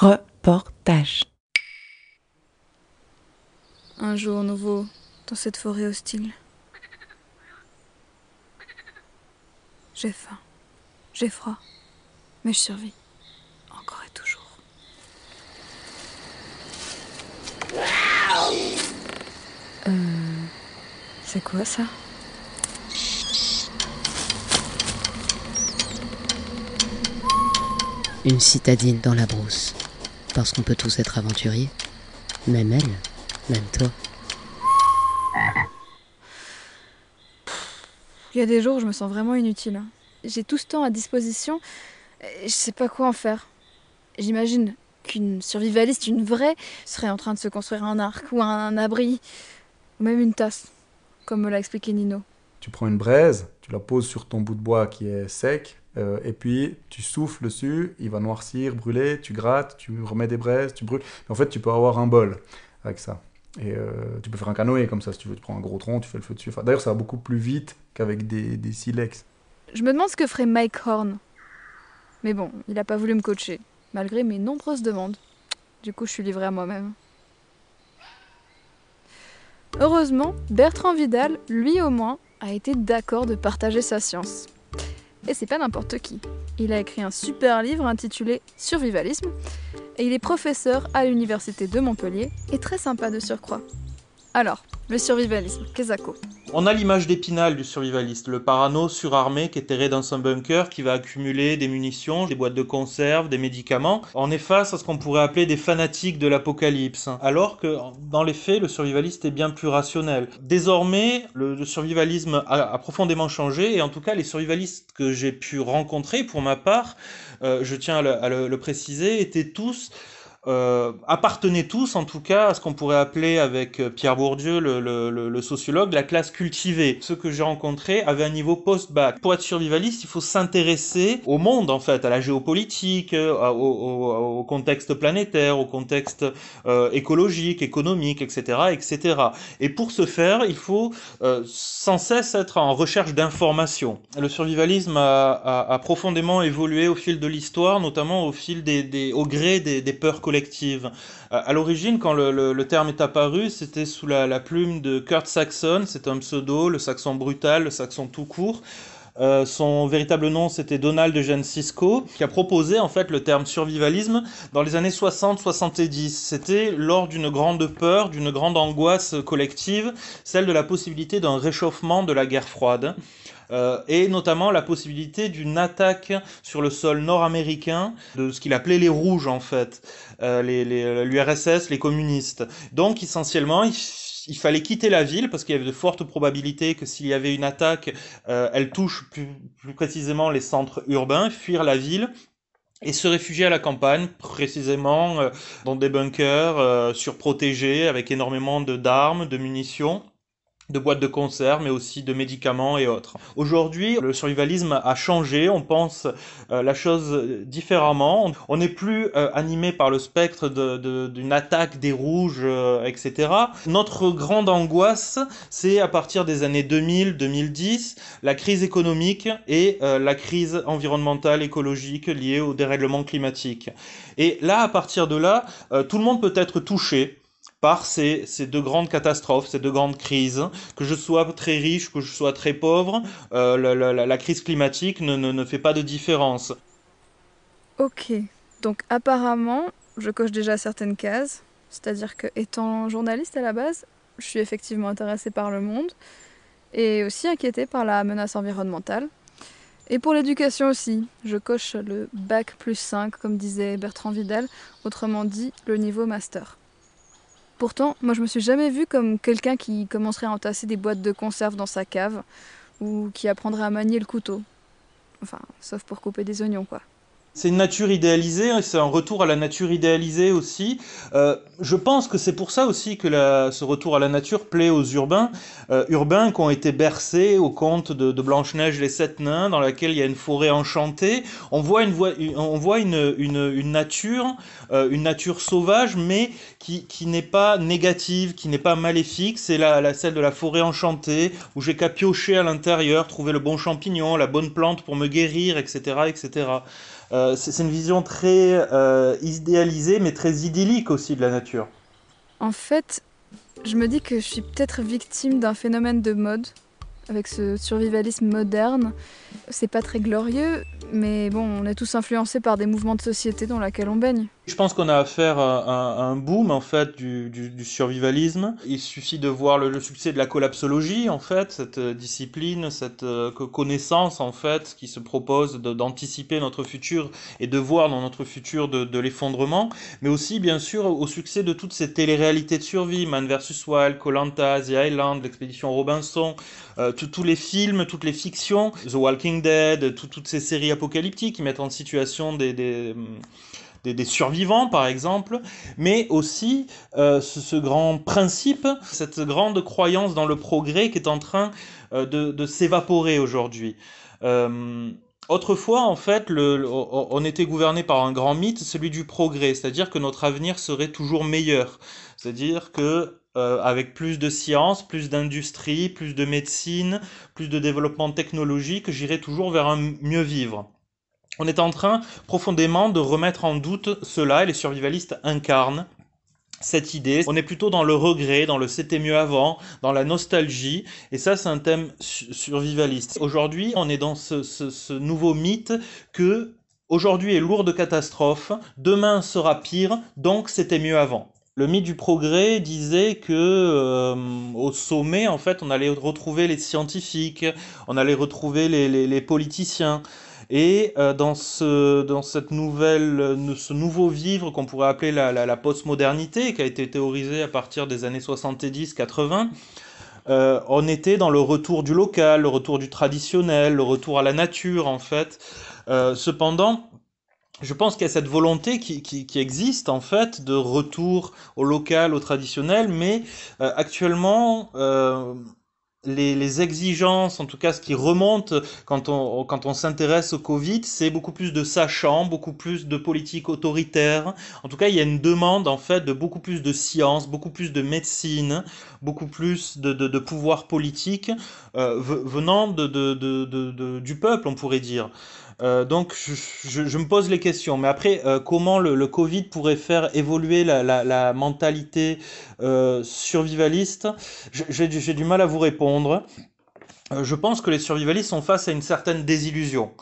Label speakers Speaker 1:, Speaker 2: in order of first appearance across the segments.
Speaker 1: Reportage.
Speaker 2: Un jour nouveau dans cette forêt hostile. J'ai faim, j'ai froid, mais je survis. Encore et toujours. Euh. C'est quoi ça?
Speaker 3: Une citadine dans la brousse. Parce qu'on peut tous être aventuriers. Même elle, même toi.
Speaker 2: Il y a des jours où je me sens vraiment inutile. hein. J'ai tout ce temps à disposition et je sais pas quoi en faire. J'imagine qu'une survivaliste, une vraie, serait en train de se construire un arc ou un abri, ou même une tasse, comme me l'a expliqué Nino.
Speaker 4: Tu prends une braise, tu la poses sur ton bout de bois qui est sec, euh, et puis tu souffles dessus, il va noircir, brûler, tu grattes, tu remets des braises, tu brûles. En fait, tu peux avoir un bol avec ça. Et euh, tu peux faire un canoë comme ça si tu veux. Tu prends un gros tronc, tu fais le feu dessus. D'ailleurs, ça va beaucoup plus vite qu'avec des, des silex.
Speaker 2: Je me demande ce que ferait Mike Horn. Mais bon, il a pas voulu me coacher, malgré mes nombreuses demandes. Du coup, je suis livrée à moi-même. Heureusement, Bertrand Vidal, lui au moins, a été d'accord de partager sa science. Et c'est pas n'importe qui. Il a écrit un super livre intitulé Survivalisme, et il est professeur à l'université de Montpellier, et très sympa de surcroît. Alors, le survivalisme, Kezako.
Speaker 5: On a l'image d'Épinal du survivaliste, le parano surarmé qui est terré dans son bunker, qui va accumuler des munitions, des boîtes de conserve, des médicaments. On est face à ce qu'on pourrait appeler des fanatiques de l'apocalypse. Alors que, dans les faits, le survivaliste est bien plus rationnel. Désormais, le, survivalisme a, profondément changé, et en tout cas, les survivalistes que j'ai pu rencontrer, pour ma part, euh, je tiens à le préciser, étaient tous euh, appartenaient tous, en tout cas, à ce qu'on pourrait appeler avec euh, Pierre Bourdieu, le, le- le- sociologue, la classe cultivée. Ceux que j'ai rencontrés avaient un niveau post-bac. Pour être survivaliste, il faut s'intéresser au monde, en fait, à la géopolitique, euh, au, au- au contexte planétaire, au contexte euh, écologique, économique, etc., etc. Et pour ce faire, il faut euh, sans cesse être en recherche d'informations. Le survivalisme a, a- a profondément évolué au fil de l'histoire, notamment au fil des, des- au gré des, des peurs collectives. Euh, À l'origine, quand le, terme est apparu, c'était sous la, la plume de Kurt Saxon, c'est un pseudo, le saxon brutal, le saxon tout court. Euh, son véritable nom, c'était Donald Eugene Cisco, qui a proposé en fait le terme survivalisme dans les années 60-70. C'était lors d'une grande peur, d'une grande angoisse collective, celle de la possibilité d'un réchauffement de la guerre froide. Euh, et notamment la possibilité d'une attaque sur le sol nord-américain de ce qu'il appelait les rouges en fait, euh, les, les- l'URSS, les communistes. Donc essentiellement, il, fallait quitter la ville parce qu'il y avait de fortes probabilités que s'il y avait une attaque, euh, elle touche plus, plus précisément les centres urbains, fuir la ville et se réfugier à la campagne, précisément euh, dans des bunkers euh, surprotégés avec énormément de d'armes, de munitions de boîtes de conserve, mais aussi de médicaments et autres. Aujourd'hui, le survivalisme a changé, on pense euh, la chose différemment. On n'est plus euh, animé par le spectre d'une attaque des rouges, euh, etc. Notre grande angoisse, c'est à partir des années 2000-2010, la crise économique et euh, la crise environnementale, écologique liée au dérèglement climatique. Et là, à partir de là, euh, tout le monde peut être touché par ces, ces deux grandes catastrophes, ces deux grandes crises. Que je sois très riche, que je sois très pauvre, euh, la, crise climatique ne, ne, ne fait pas de différence.
Speaker 2: Ok, donc apparemment, je coche déjà certaines cases. C'est-à-dire que, étant journaliste à la base, je suis effectivement intéressée par le monde et aussi inquiétée par la menace environnementale. Et pour l'éducation aussi, je coche le bac plus 5, comme disait Bertrand Vidal, autrement dit le niveau master. Pourtant, moi je me suis jamais vue comme quelqu'un qui commencerait à entasser des boîtes de conserve dans sa cave ou qui apprendrait à manier le couteau. Enfin, sauf pour couper des oignons, quoi.
Speaker 5: C'est une nature idéalisée, et c'est un retour à la nature idéalisée aussi. Euh, je pense que c'est pour ça aussi que ce retour à la nature plaît aux urbains, euh, urbains qui ont été bercés au conte de, Blanche-Neige les Sept Nains, dans laquelle il y a une forêt enchantée. On voit une, nature, euh, une nature sauvage, mais qui, n'est pas négative, qui n'est pas maléfique. C'est la, celle de la forêt enchantée, où j'ai qu'à piocher à l'intérieur, trouver le bon champignon, la bonne plante pour me guérir, etc., etc. Euh, c'est une vision très euh, idéalisée, mais très idyllique aussi de la nature.
Speaker 2: En fait, je me dis que je suis peut-être victime d'un phénomène de mode, avec ce survivalisme moderne. C'est pas très glorieux, mais bon, on est tous influencés par des mouvements de société dans lesquels on baigne.
Speaker 5: Je pense qu'on a affaire à, un boom en fait du, survivalisme. Il suffit de voir le, succès de la collapsologie en fait, cette discipline, cette euh, connaissance en fait qui se propose d'anticiper notre futur et de voir dans notre futur de, l'effondrement, mais aussi bien sûr au succès de toutes ces téléréalités de survie, Man vs Wild, Colanta, The Island, l'expédition Robinson, euh, tous les films, toutes les fictions, The Walking Dead, toutes ces séries apocalyptiques qui mettent en situation des, survivants, par exemple, mais aussi euh, ce, grand principe, cette grande croyance dans le progrès qui est en train euh, de, s'évaporer aujourd'hui. Euh, autrefois, en fait, on était gouverné par un grand mythe, celui du progrès, c'est-à-dire que notre avenir serait toujours meilleur, c'est-à-dire que avec plus de science, plus d'industrie, plus de médecine, plus de développement technologique, j'irai toujours vers un mieux vivre on est en train profondément de remettre en doute cela et les survivalistes incarnent cette idée. On est plutôt dans le regret, dans le c'était mieux avant, dans la nostalgie, et ça c'est un thème survivaliste. Aujourd'hui, on est dans ce, nouveau mythe que aujourd'hui est lourd de catastrophes, demain sera pire, donc c'était mieux avant. Le mythe du progrès disait que euh, au sommet, en fait, on allait retrouver les scientifiques, on allait retrouver les politiciens. Et euh, dans, ce, dans cette nouvelle, euh, ce nouveau vivre qu'on pourrait appeler la, la, postmodernité, qui a été théorisé à partir des années 70-80, euh, on était dans le retour du local, le retour du traditionnel, le retour à la nature en fait. cependant, je pense qu'il y a cette volonté qui, qui, existe en fait de retour au local, au traditionnel, mais actuellement les, exigences, en tout cas ce qui remonte quand on, quand on s'intéresse au Covid, c'est beaucoup plus de sachants, beaucoup plus de politique autoritaire. En tout cas, il y a une demande en fait de beaucoup plus de science, beaucoup plus de médecine, beaucoup plus de, de, pouvoir politique euh, venant de, de, du peuple, on pourrait dire. Euh, donc je, je, me pose les questions. Mais après, euh, comment le, le, Covid pourrait faire évoluer la, la, mentalité euh, survivaliste? J'ai du mal à vous répondre. Je pense que les survivalistes sont face à une certaine désillusion.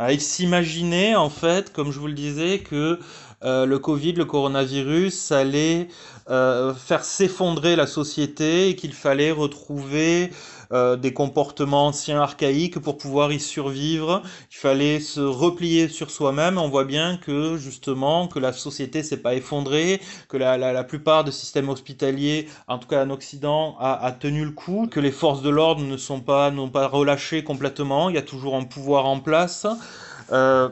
Speaker 5: Euh, ils s'imaginaient en fait, comme je vous le disais, que le Covid, le coronavirus, allait faire s'effondrer la société et qu'il fallait retrouver euh, des comportements anciens archaïques pour pouvoir y survivre. Il fallait se replier sur soi-même. On voit bien que justement que la société s'est pas effondrée, que la, la, la, plupart des systèmes hospitaliers, en tout cas en Occident, a, a tenu le coup, que les forces de l'ordre ne sont pas n'ont pas relâché complètement. Il y a toujours un pouvoir en place. Euh,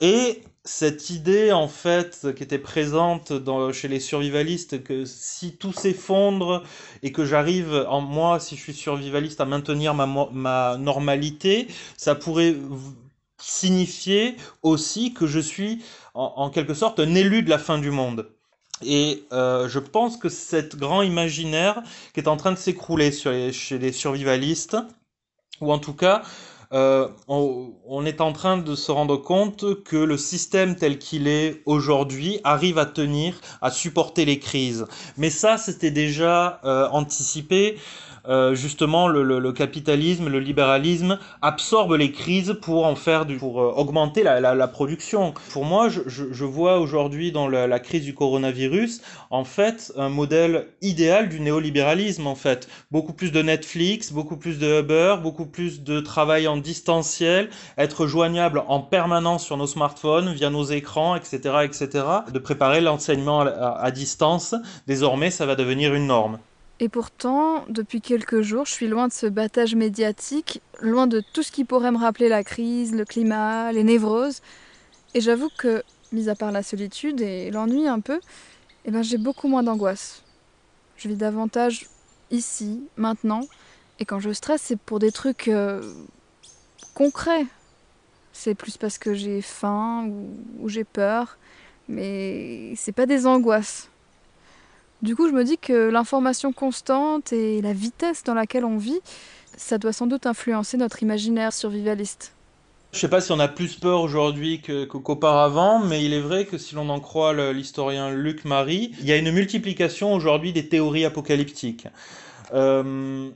Speaker 5: et cette idée en fait qui était présente chez les survivalistes que si tout s'effondre et que j'arrive en moi si je suis survivaliste à maintenir ma, ma normalité ça pourrait signifier aussi que je suis en, quelque sorte un élu de la fin du monde. Et euh, je pense que cet grand imaginaire qui est en train de s'écrouler chez les survivalistes ou en tout cas euh, on, est en train de se rendre compte que le système tel qu'il est aujourd'hui arrive à tenir, à supporter les crises. Mais ça, c'était déjà euh, anticipé. Euh, justement le, capitalisme, le libéralisme absorbe les crises pour en faire du, pour euh, augmenter la, production. Pour moi, je, vois aujourd'hui dans la, crise du coronavirus, en fait, un modèle idéal du néolibéralisme. En fait, beaucoup plus de Netflix, beaucoup plus de Uber, beaucoup plus de travail en distanciel, être joignable en permanence sur nos smartphones via nos écrans, etc., etc. De préparer l'enseignement à distance. Désormais, ça va devenir une norme.
Speaker 2: Et pourtant, depuis quelques jours, je suis loin de ce battage médiatique, loin de tout ce qui pourrait me rappeler la crise, le climat, les névroses. Et j'avoue que, mis à part la solitude et l'ennui un peu, eh ben, j'ai beaucoup moins d'angoisse. Je vis davantage ici, maintenant, et quand je stresse, c'est pour des trucs euh, concrets. C'est plus parce que j'ai faim ou, ou j'ai peur, mais c'est pas des angoisses. Du coup, je me dis que l'information constante et la vitesse dans laquelle on vit, ça doit sans doute influencer notre imaginaire survivaliste.
Speaker 5: Je sais pas si on a plus peur aujourd'hui qu'auparavant, mais il est vrai que si l'on en croit l'historien Luc Marie, il y a une multiplication aujourd'hui des théories apocalyptiques. Euh,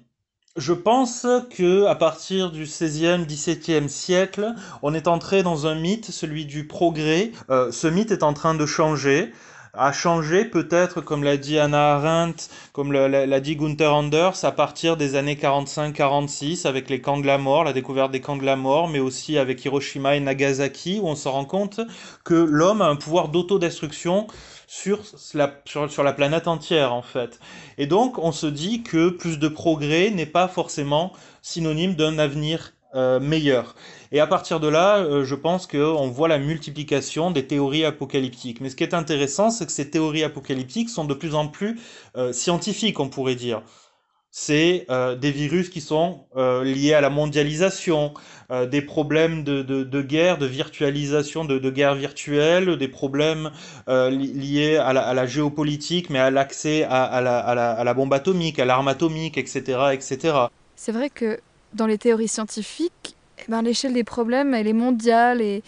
Speaker 5: je pense que à partir du XVIe, XVIIe siècle, on est entré dans un mythe, celui du progrès. Euh, ce mythe est en train de changer a changé peut-être, comme l'a dit Anna Arendt, comme l'a dit Gunther Anders, à partir des années 45-46 avec les camps de la mort, la découverte des camps de la mort, mais aussi avec Hiroshima et Nagasaki, où on se rend compte que l'homme a un pouvoir d'autodestruction sur la, sur, la planète entière en fait. Et donc on se dit que plus de progrès n'est pas forcément synonyme d'un avenir euh, meilleur. Et à partir de là, euh, je pense qu'on voit la multiplication des théories apocalyptiques. Mais ce qui est intéressant, c'est que ces théories apocalyptiques sont de plus en plus euh, scientifiques, on pourrait dire. C'est des virus qui sont liés à la mondialisation, des problèmes de, de, guerre, de virtualisation, de, guerre virtuelle, des problèmes liés à la, à la, géopolitique, mais à l'accès à, à, la, à, la, bombe atomique, à l'arme atomique, etc. etc.
Speaker 2: C'est vrai que dans les théories scientifiques, eh ben, l'échelle des problèmes, elle est mondiale et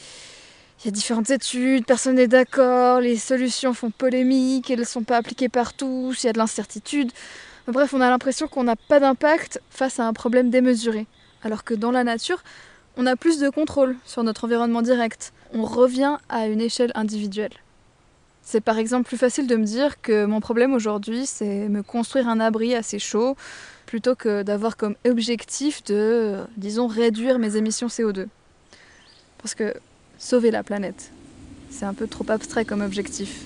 Speaker 2: il y a différentes études, personne n'est d'accord, les solutions font polémique, elles ne sont pas appliquées partout, il y a de l'incertitude. Bref, on a l'impression qu'on n'a pas d'impact face à un problème démesuré. Alors que dans la nature, on a plus de contrôle sur notre environnement direct. On revient à une échelle individuelle. C'est par exemple plus facile de me dire que mon problème aujourd'hui, c'est me construire un abri assez chaud, plutôt que d'avoir comme objectif de, disons, réduire mes émissions CO2. Parce que sauver la planète, c'est un peu trop abstrait comme objectif.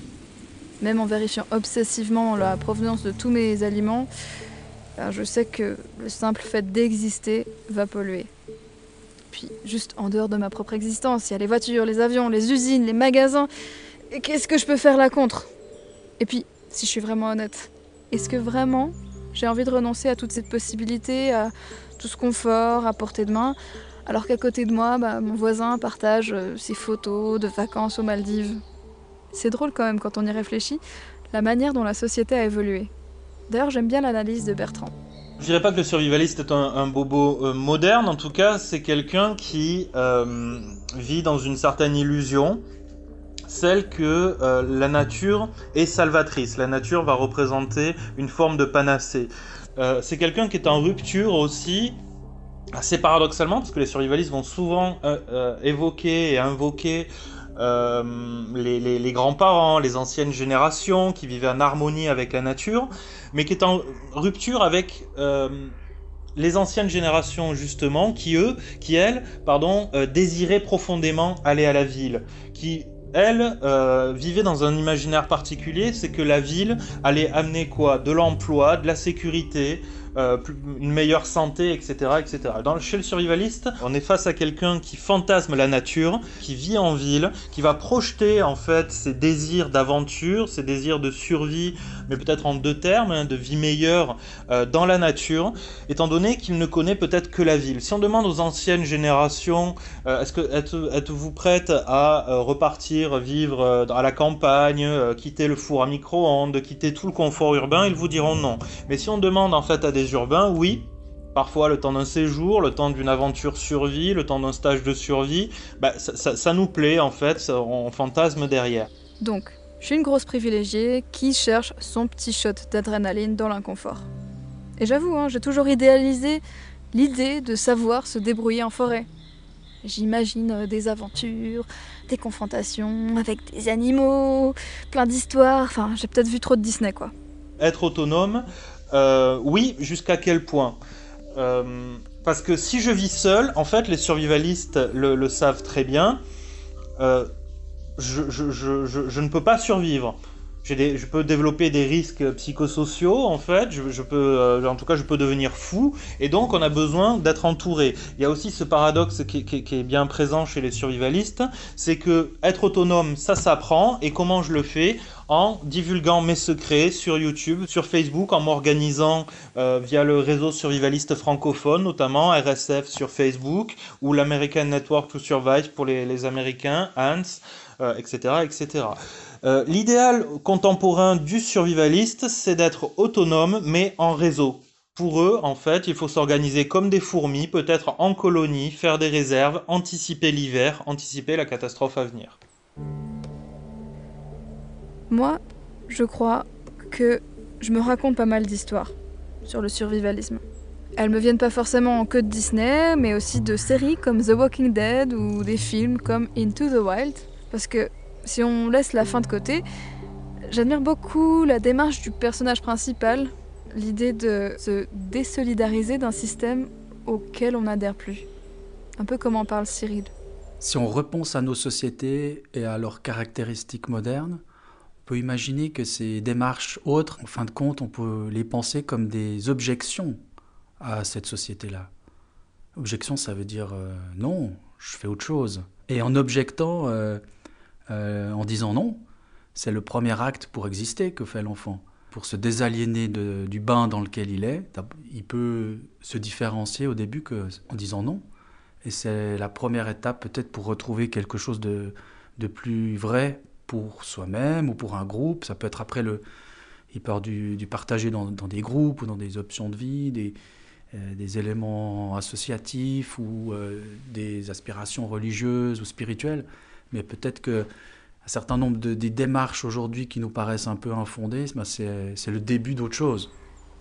Speaker 2: Même en vérifiant obsessivement la provenance de tous mes aliments, ben, je sais que le simple fait d'exister va polluer. Puis juste en dehors de ma propre existence, il y a les voitures, les avions, les usines, les magasins. Qu'est-ce que je peux faire là contre? Et puis, si je suis vraiment honnête, est-ce que vraiment j'ai envie de renoncer à toute cette possibilité, à tout ce confort, à portée de main, alors qu'à côté de moi, bah, mon voisin partage euh, ses photos de vacances aux Maldives. C'est drôle quand même quand on y réfléchit, la manière dont la société a évolué. D'ailleurs, j'aime bien l'analyse de Bertrand.
Speaker 5: Je dirais pas que le survivaliste est un, bobo euh, moderne, en tout cas, c'est quelqu'un qui euh, vit dans une certaine illusion, celle que euh, la nature est salvatrice. La nature va représenter une forme de panacée. Euh, c'est quelqu'un qui est en rupture aussi, assez paradoxalement, parce que les survivalistes vont souvent euh, évoquer et invoquer les, grands-parents, les anciennes générations qui vivaient en harmonie avec la nature, mais qui est en rupture avec les anciennes générations justement, qui eux, qui elles, pardon, désiraient profondément aller à la ville, qui elle euh, vivait dans un imaginaire particulier, c'est que la ville allait amener quoi? De l'emploi, de la sécurité, euh, une meilleure santé, etc., etc. Dans, chez le survivaliste, on est face à quelqu'un qui fantasme la nature, qui vit en ville, qui va projeter en fait ses désirs d'aventure, ses désirs de survie, mais peut-être en deux termes, hein, de vie meilleure euh, dans la nature, étant donné qu'il ne connaît peut-être que la ville. Si on demande aux anciennes générations, euh, est-ce que êtes-vous prête à repartir vivre à la campagne, quitter le four à micro-ondes, quitter tout le confort urbain, ils vous diront non. Mais si on demande en fait à des urbains, oui, parfois le temps d'un séjour, le temps d'une aventure survie, le temps d'un stage de survie, bah, ça, nous plaît en fait, on fantasme derrière.
Speaker 2: Donc, je suis une grosse privilégiée qui cherche son petit shot d'adrénaline dans l'inconfort. Et j'avoue, hein, j'ai toujours idéalisé l'idée de savoir se débrouiller en forêt. J'imagine euh, des aventures, des confrontations avec des animaux, plein d'histoires, enfin j'ai peut-être vu trop de Disney quoi.
Speaker 5: Être autonome, euh, oui, jusqu'à quel point euh, Parce que si je vis seul, en fait, les survivalistes le, savent très bien, euh, je, ne peux pas survivre. Je peux développer des risques psychosociaux, en fait. Je, peux, en tout cas, je peux devenir fou. Et donc, on a besoin d'être entouré. Il y a aussi ce paradoxe qui, est bien présent chez les survivalistes, c'est que être autonome, ça s'apprend. Et comment je le fais? En divulguant mes secrets sur YouTube, sur Facebook, en m'organisant euh, via le réseau survivaliste francophone, notamment RSF sur Facebook ou l'American Network to Survive pour les, Américains, ANS, etc. Euh, etc. Euh, l'idéal contemporain du survivaliste, c'est d'être autonome mais en réseau. Pour eux, en fait, il faut s'organiser comme des fourmis, peut-être en colonie, faire des réserves, anticiper l'hiver, anticiper la catastrophe à venir.
Speaker 2: Moi, je crois que je me raconte pas mal d'histoires sur le survivalisme. Elles me viennent pas forcément que de Disney, mais aussi de séries comme The Walking Dead ou des films comme Into the Wild. Parce que si on laisse la fin de côté, j'admire beaucoup la démarche du personnage principal, l'idée de se désolidariser d'un système auquel on n'adhère plus. Un peu comme en parle Cyril.
Speaker 1: Si on repense à nos sociétés et à leurs caractéristiques modernes, on peut imaginer que ces démarches autres, en fin de compte, on peut les penser comme des objections à cette société-là. Objection, ça veut dire euh, non, je fais autre chose. Et en objectant, euh, euh, en disant non, c'est le premier acte pour exister que fait l'enfant. Pour se désaliéner du bain dans lequel il est, il peut se différencier au début que, en disant non. Et c'est la première étape peut-être pour retrouver quelque chose de, plus vrai pour soi-même ou pour un groupe. Ça peut être après le... Il part du, du partager dans, des groupes ou dans des options de vie, des, euh, éléments associatifs ou euh, des aspirations religieuses ou spirituelles. Mais peut-être que un certain nombre de, des démarches aujourd'hui qui nous paraissent un peu infondées, ben c'est le début d'autre chose.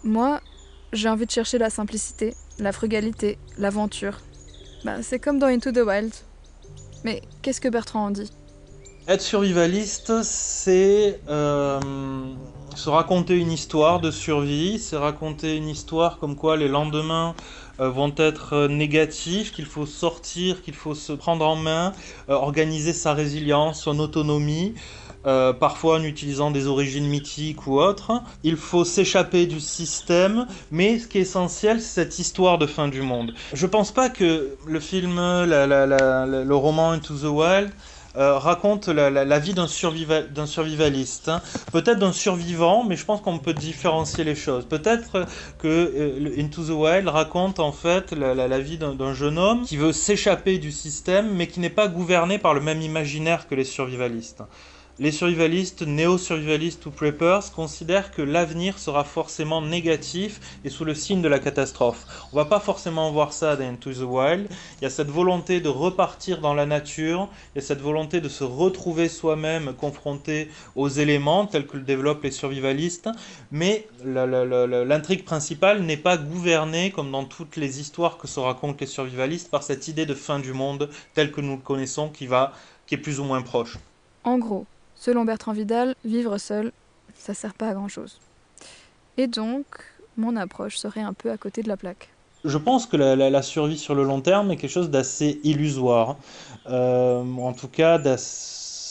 Speaker 2: Moi, j'ai envie de chercher la simplicité, la frugalité, l'aventure. Ben, c'est comme dans Into the Wild. Mais qu'est-ce que Bertrand en dit?
Speaker 5: Être survivaliste, c'est euh, se raconter une histoire de survie, c'est raconter une histoire comme quoi les lendemains euh, vont être euh, négatifs, qu'il faut sortir, qu'il faut se prendre en main, organiser sa résilience, son autonomie. parfois en utilisant des origines mythiques ou autres. Il faut s'échapper du système, mais ce qui est essentiel, c'est cette histoire de fin du monde. Je pense pas que le film, le roman Into the Wild, euh, raconte la, vie d'un survivaliste. Hein. Peut-être d'un survivant, mais je pense qu'on peut différencier les choses. Peut-être que euh, Into the Wild raconte en fait la, vie d'un jeune homme qui veut s'échapper du système, mais qui n'est pas gouverné par le même imaginaire que les survivalistes. Les survivalistes, néo-survivalistes ou preppers considèrent que l'avenir sera forcément négatif et sous le signe de la catastrophe. On va pas forcément voir ça dans Into the Wild. Il y a cette volonté de repartir dans la nature, il y a cette volonté de se retrouver soi-même confronté aux éléments tels que le développent les survivalistes, mais l'intrigue principale n'est pas gouvernée comme dans toutes les histoires que se racontent les survivalistes par cette idée de fin du monde tel que nous le connaissons qui va qui est plus ou moins proche.
Speaker 2: En gros, Selon Bertrand Vidal, vivre seul, ça sert pas à grand chose. Et donc, mon approche serait un peu à côté de la plaque.
Speaker 5: Je pense que la, survie sur le long terme est quelque chose d'assez illusoire, euh, en tout cas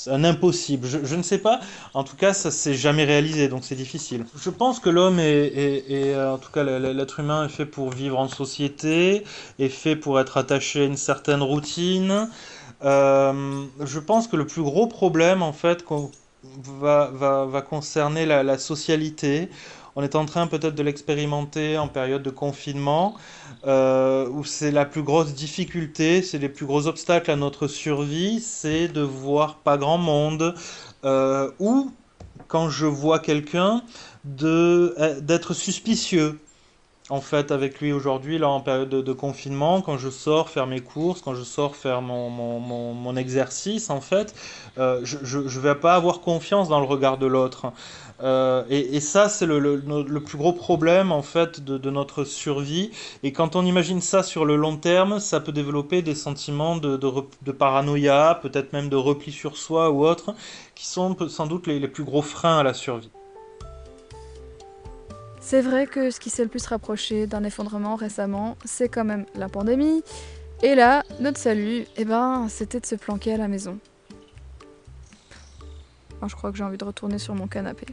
Speaker 5: un impossible. Je, ne sais pas, en tout cas ça s'est jamais réalisé, donc c'est difficile. Je pense que l'homme est, est, en tout cas l'être humain est fait pour vivre en société, est fait pour être attaché à une certaine routine, euh, je pense que le plus gros problème, en fait, va, concerner la, la, socialité. On est en train peut-être de l'expérimenter en période de confinement, euh, où c'est la plus grosse difficulté, c'est les plus gros obstacles à notre survie, c'est de voir pas grand monde, euh, ou quand je vois quelqu'un, d'être suspicieux en fait avec lui aujourd'hui, là en période de, confinement, quand je sors faire mes courses, quand je sors faire mon, mon, mon, exercice, en fait, euh, je ne vais pas avoir confiance dans le regard de l'autre. Euh, et, et, ça, c'est le, le, le, plus gros problème en fait de, de, notre survie. Et quand on imagine ça sur le long terme, ça peut développer des sentiments de, de, de paranoïa, peut-être même de repli sur soi ou autre, qui sont sans doute les, les plus gros freins à la survie.
Speaker 2: C'est vrai que ce qui s'est le plus rapproché d'un effondrement récemment, c'est quand même la pandémie. Et là, notre salut, eh ben, c'était de se planquer à la maison. je crois que j'ai envie de retourner sur mon canapé.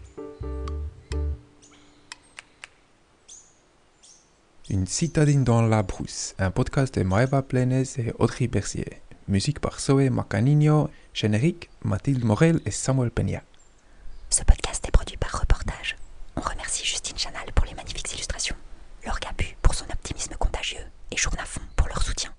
Speaker 6: Une citadine dans la brousse, un podcast de Maeva Plenes et Audrey Bercier. Musique par Zoé Macanino, générique Mathilde Morel et Samuel Peña.
Speaker 7: Ce podcast est produit par Reportage. On remercie Justine Chanal pour les magnifiques illustrations, Laure Gabu pour son optimisme contagieux et Journafond pour leur soutien.